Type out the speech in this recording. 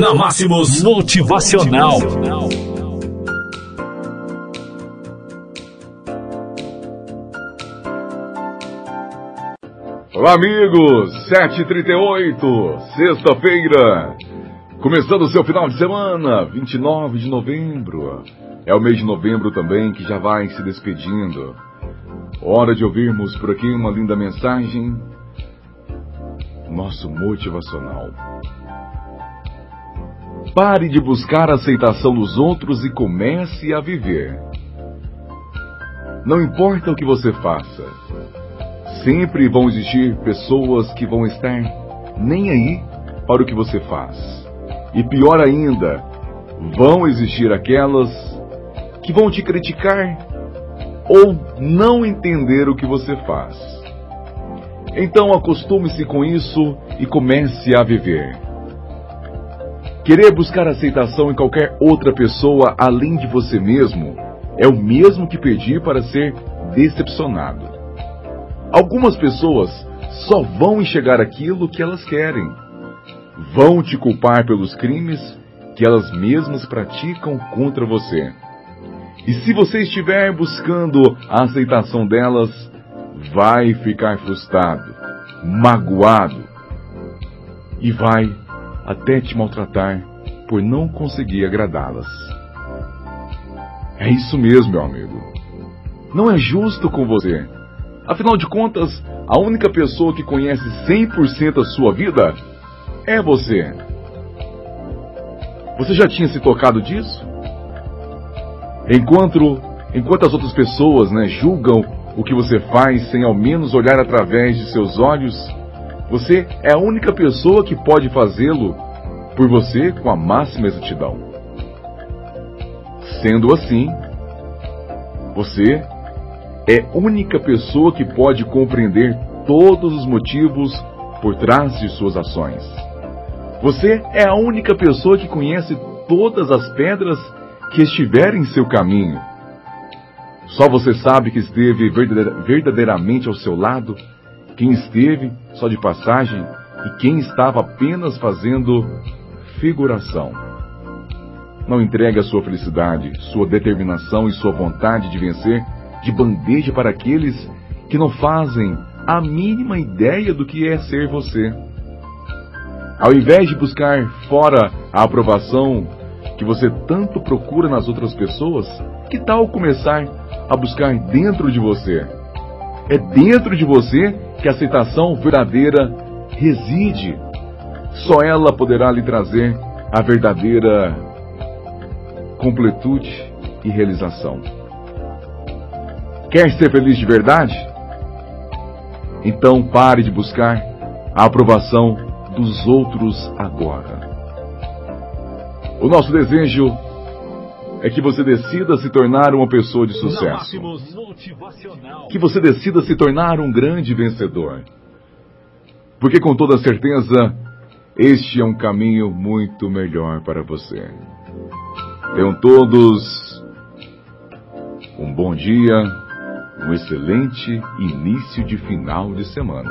Na Máximos Motivacional. Olá, amigos! 7h38, sexta-feira. Começando o seu final de semana, 29 de novembro. É o mês de novembro também que já vai se despedindo. Hora de ouvirmos por aqui uma linda mensagem. Nosso motivacional. Pare de buscar a aceitação dos outros e comece a viver. Não importa o que você faça, sempre vão existir pessoas que vão estar nem aí para o que você faz. E pior ainda, vão existir aquelas que vão te criticar ou não entender o que você faz. Então acostume-se com isso e comece a viver. Querer buscar aceitação em qualquer outra pessoa além de você mesmo é o mesmo que pedir para ser decepcionado. Algumas pessoas só vão enxergar aquilo que elas querem. Vão te culpar pelos crimes que elas mesmas praticam contra você. E se você estiver buscando a aceitação delas, vai ficar frustrado, magoado e vai até te maltratar por não conseguir agradá-las. É isso mesmo, meu amigo. Não é justo com você. Afinal de contas, a única pessoa que conhece 100% a sua vida é você. Você já tinha se tocado disso? Enquanto, enquanto as outras pessoas né, julgam o que você faz sem ao menos olhar através de seus olhos, você é a única pessoa que pode fazê-lo por você com a máxima exatidão. Sendo assim, você é a única pessoa que pode compreender todos os motivos por trás de suas ações. Você é a única pessoa que conhece todas as pedras que estiverem em seu caminho. Só você sabe que esteve verdadeiramente ao seu lado, quem esteve só de passagem e quem estava apenas fazendo figuração. Não entregue a sua felicidade, sua determinação e sua vontade de vencer de bandeja para aqueles que não fazem a mínima ideia do que é ser você. Ao invés de buscar fora a aprovação que você tanto procura nas outras pessoas, que tal começar a buscar dentro de você? É dentro de você que a aceitação verdadeira reside. Só ela poderá lhe trazer a verdadeira completude e realização. Quer ser feliz de verdade? Então pare de buscar a aprovação dos outros agora. O nosso desejo é que você decida se tornar uma pessoa de sucesso. Que você decida se tornar um grande vencedor. Porque com toda certeza, este é um caminho muito melhor para você. Tenham todos um bom dia, um excelente início de final de semana.